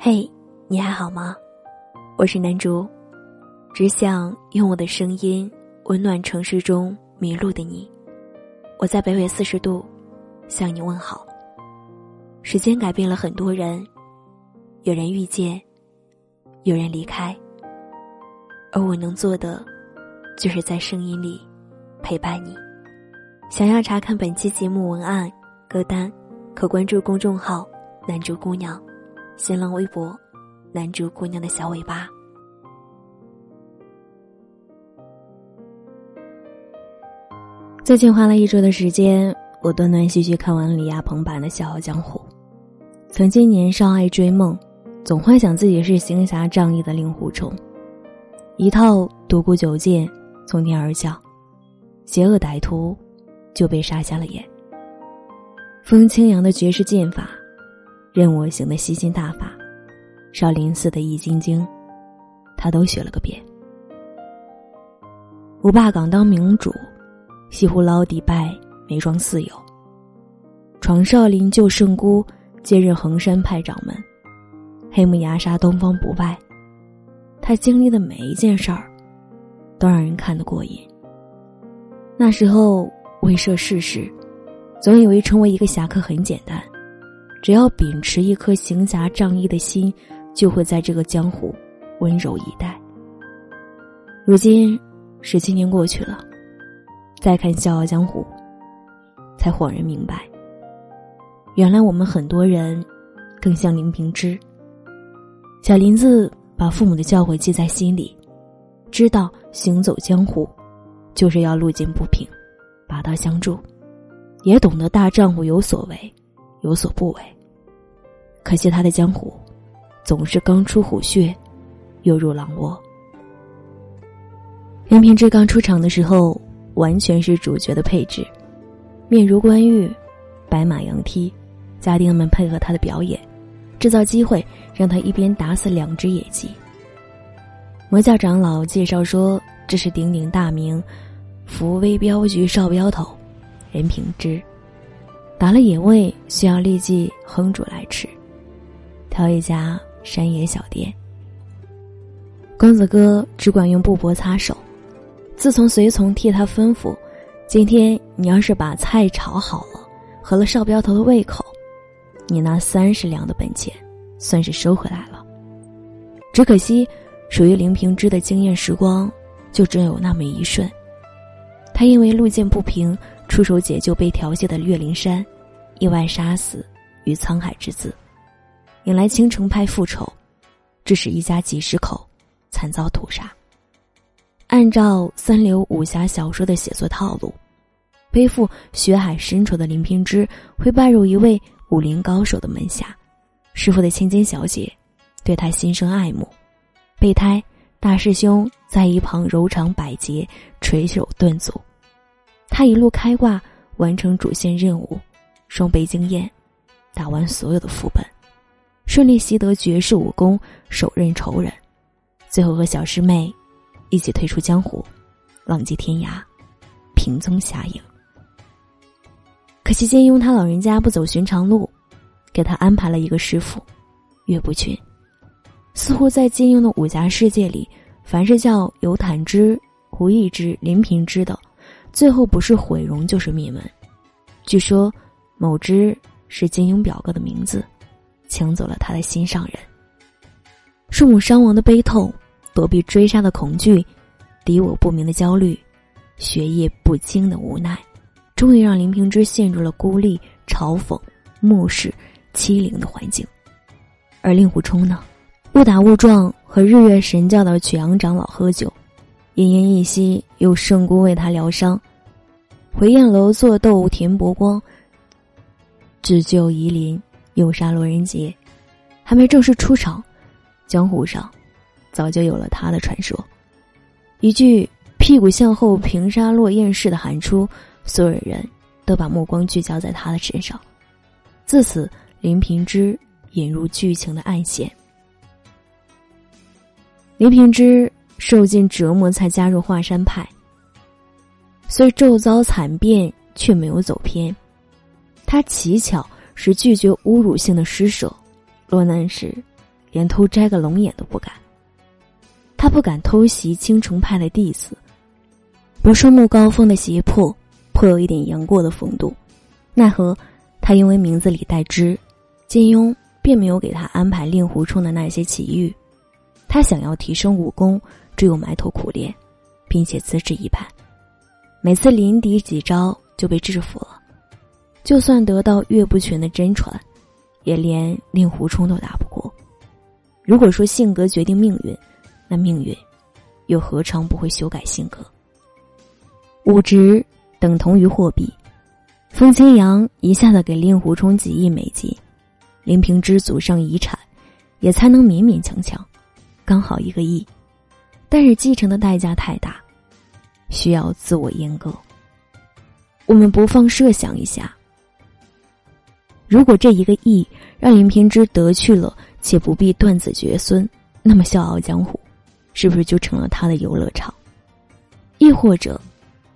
嘿，你还好吗？我是南竹，只想用我的声音温暖城市中迷路的你。我在北纬四十度向你问好。时间改变了很多人，有人遇见，有人离开，而我能做的，就是在声音里陪伴你。想要查看本期节目文案、歌单，可关注公众号“南竹姑娘”。新浪微博，男主姑娘的小尾巴。最近花了一周的时间，我断断续续看完李亚鹏版的《笑傲江湖》。曾经年少爱追梦，总幻想自己是行侠仗义的令狐冲，一套独孤九剑从天而降，邪恶歹徒就被杀瞎了眼。风清扬的绝世剑法。任我行的吸心大法，少林寺的易筋经，他都学了个遍。吴霸港当明主，西湖捞底拜梅庄寺友。闯少林救圣姑，接任衡山派掌门。黑木崖杀东方不败，他经历的每一件事儿，都让人看得过瘾。那时候未涉世事，总以为成为一个侠客很简单。只要秉持一颗行侠仗义的心，就会在这个江湖温柔以待。如今十七年过去了，再看《笑傲江湖》，才恍然明白，原来我们很多人更像林平之。小林子把父母的教诲记在心里，知道行走江湖就是要路见不平，拔刀相助，也懂得大丈夫有所为。有所不为，可惜他的江湖总是刚出虎穴，又入狼窝。任平之刚出场的时候，完全是主角的配置，面如冠玉，白马扬蹄，家丁们配合他的表演，制造机会让他一边打死两只野鸡。魔教长老介绍说，这是鼎鼎大名福威镖局少镖头任平之。打了野味，需要立即烹煮来吃。挑一家山野小店。公子哥只管用布帛擦手。自从随从替他吩咐，今天你要是把菜炒好了，合了少镖头的胃口，你那三十两的本钱，算是收回来了。只可惜，属于林平之的惊艳时光，就只有那么一瞬。他因为路见不平。出手解救被调戏的岳灵珊，意外杀死于沧海之子，引来青城派复仇，致使一家几十口惨遭屠杀。按照三流武侠小说的写作套路，背负血海深仇的林平之会拜入一位武林高手的门下，师傅的千金小姐对他心生爱慕，备胎大师兄在一旁柔肠百结，垂手顿足。他一路开挂，完成主线任务，双倍经验，打完所有的副本，顺利习得绝世武功，手刃仇人，最后和小师妹一起退出江湖，浪迹天涯，平踪侠影。可惜金庸他老人家不走寻常路，给他安排了一个师傅，岳不群。似乎在金庸的武侠世界里，凡是叫尤坦之、胡一之、林平之的。最后不是毁容就是灭门。据说，某只是金庸表哥的名字，抢走了他的心上人。父母伤亡的悲痛，躲避追杀的恐惧，敌我不明的焦虑，学业不精的无奈，终于让林平之陷入了孤立、嘲讽、漠视、欺凌的环境。而令狐冲呢，误打误撞和日月神教的曲阳长老喝酒。奄奄一息，有圣姑为他疗伤；回雁楼做斗田伯光，只救夷陵，又杀罗仁杰。还没正式出场，江湖上早就有了他的传说。一句屁股向后平杀落雁式的喊出，所有人都把目光聚焦在他的身上。自此，林平之引入剧情的暗线。林平之。受尽折磨才加入华山派，虽骤遭惨变，却没有走偏。他乞巧是拒绝侮辱性的施舍，落难时，连偷摘个龙眼都不敢。他不敢偷袭青城派的弟子，不受慕高峰的胁迫，颇有一点杨过的风度。奈何他因为名字里带“之”，金庸并没有给他安排令狐冲的那些奇遇。他想要提升武功，只有埋头苦练，并且资质一般，每次临敌几招就被制服了。就算得到岳不群的真传，也连令狐冲都打不过。如果说性格决定命运，那命运，又何尝不会修改性格？武值等同于货币，风清扬一下子给令狐冲几亿美金，林平之祖上遗产，也才能勉勉强强，刚好一个亿。但是继承的代价太大，需要自我阉割。我们不妨设想一下，如果这一个亿让林平之得去了，且不必断子绝孙，那么笑傲江湖。是不是就成了他的游乐场？亦或者，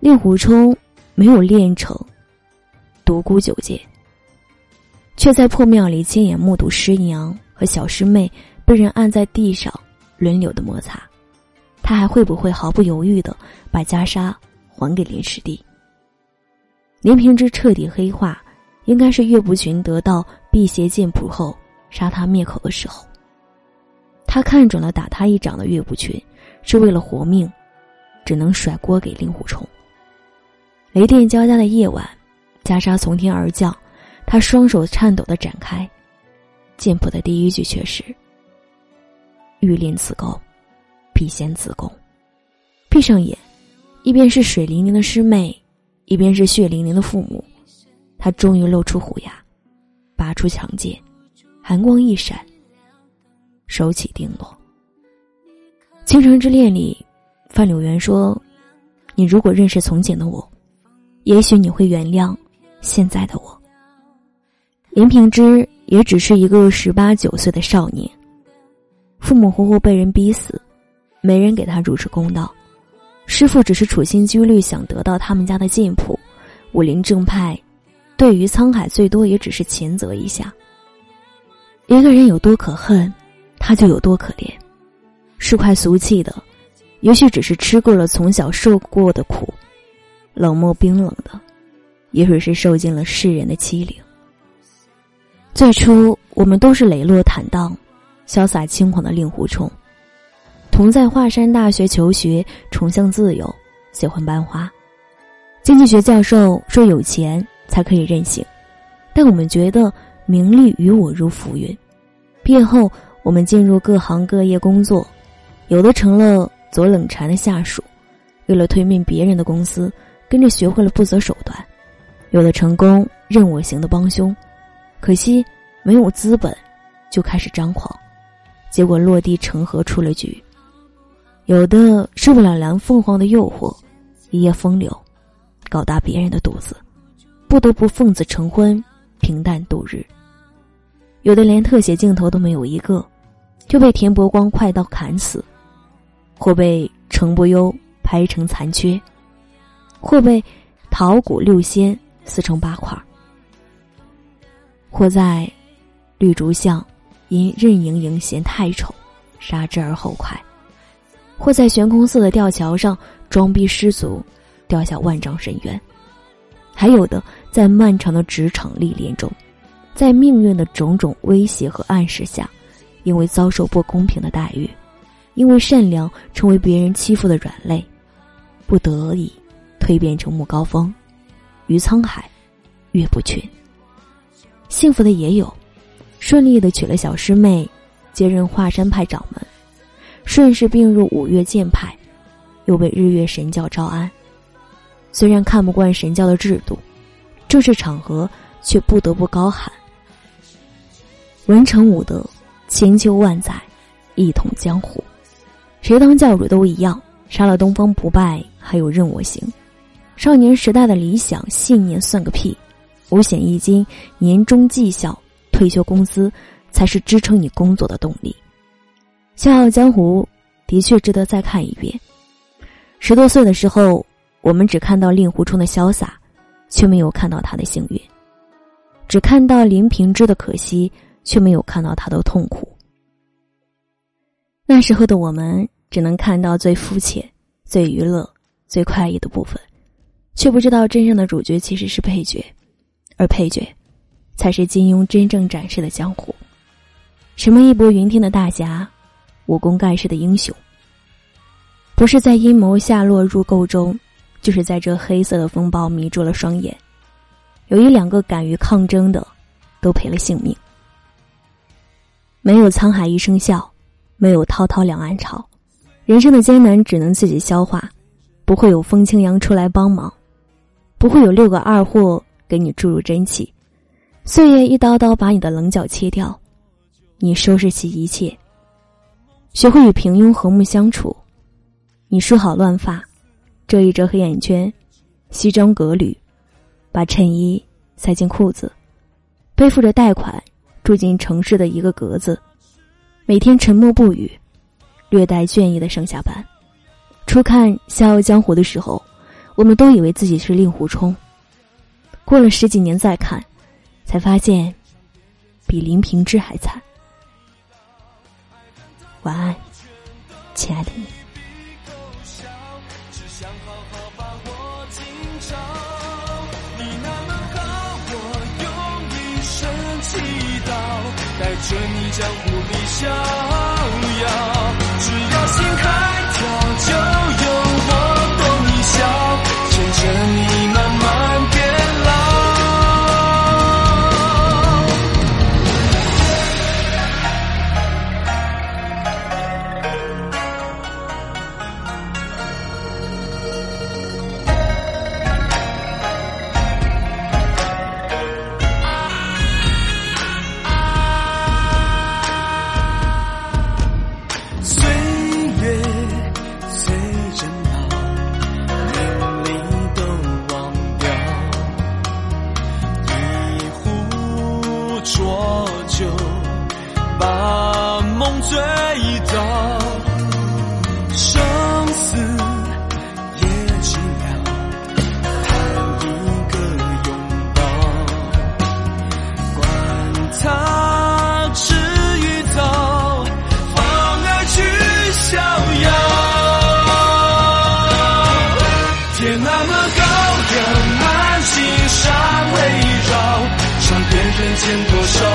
令狐冲没有练成独孤九剑，却在破庙里亲眼目睹师娘和小师妹被人按在地上轮流的摩擦，他还会不会毫不犹豫的把袈裟还给林师弟？林平之彻底黑化，应该是岳不群得到辟邪剑谱后杀他灭口的时候。他看准了打他一掌的岳不群，是为了活命，只能甩锅给令狐冲。雷电交加的夜晚，袈裟从天而降，他双手颤抖的展开，剑谱的第一句却是：“欲练此功，必先自宫。”闭上眼，一边是水灵灵的师妹，一边是血淋淋的父母，他终于露出虎牙，拔出强剑，寒光一闪。手起定落。《倾城之恋》里，范柳原说：“你如果认识从前的我，也许你会原谅现在的我。”林平之也只是一个十八九岁的少年，父母活活被人逼死，没人给他主持公道，师傅只是处心积虑想得到他们家的剑谱，武林正派对于沧海最多也只是谴责一下。一个人有多可恨？他就有多可怜，是块俗气的，也许只是吃过了从小受过的苦，冷漠冰冷的，也许是受尽了世人的欺凌。最初，我们都是磊落坦荡、潇洒轻狂的令狐冲，同在华山大学求学，崇尚自由，喜欢班花。经济学教授说：“有钱才可以任性。”但我们觉得名利与我如浮云。毕业后。我们进入各行各业工作，有的成了左冷禅的下属，为了推命别人的公司，跟着学会了不择手段；有的成功任我行的帮凶，可惜没有资本，就开始张狂，结果落地成盒出了局；有的受不了蓝凤凰的诱惑，一夜风流，搞大别人的肚子，不得不奉子成婚，平淡度日；有的连特写镜头都没有一个。就被田伯光快刀砍死，或被程不忧拍成残缺，或被桃谷六仙撕成八块，或在绿竹巷因任盈盈嫌太丑，杀之而后快，或在悬空寺的吊桥上装逼失足，掉下万丈深渊，还有的在漫长的职场历练中，在命运的种种威胁和暗示下。因为遭受不公平的待遇，因为善良成为别人欺负的软肋，不得已蜕变成木高峰、于沧海、岳不群。幸福的也有，顺利的娶了小师妹，接任华山派掌门，顺势并入五岳剑派，又被日月神教招安。虽然看不惯神教的制度，正式场合却不得不高喊：“文成武德。”千秋万载，一统江湖，谁当教主都一样。杀了东方不败，还有任我行。少年时代的理想信念算个屁！五险一金、年终绩效、退休工资，才是支撑你工作的动力。《笑傲江湖》的确值得再看一遍。十多岁的时候，我们只看到令狐冲的潇洒，却没有看到他的幸运；只看到林平之的可惜。却没有看到他的痛苦。那时候的我们只能看到最肤浅、最娱乐、最快意的部分，却不知道真正的主角其实是配角，而配角，才是金庸真正展示的江湖。什么义薄云天的大侠，武功盖世的英雄，不是在阴谋下落入沟中，就是在这黑色的风暴迷住了双眼。有一两个敢于抗争的，都赔了性命。没有沧海一声笑，没有滔滔两岸潮，人生的艰难只能自己消化，不会有风清扬出来帮忙，不会有六个二货给你注入真气，岁月一刀刀把你的棱角切掉，你收拾起一切，学会与平庸和睦相处，你梳好乱发，遮一遮黑眼圈，西装革履。把衬衣塞进裤子，背负着贷款住进城市的一个格子，每天沉默不语，略带倦意的上下班。初看《笑傲江湖》的时候，我们都以为自己是令狐冲。过了十几年再看，才发现比林平之还惨。晚安，亲爱的你。带着你江湖里逍遥，只要心开跳，就醉道，生死也寂寥，一个拥抱，管他迟与早，放爱去逍遥。天那么高，让满心伤围绕，尝别人间多少。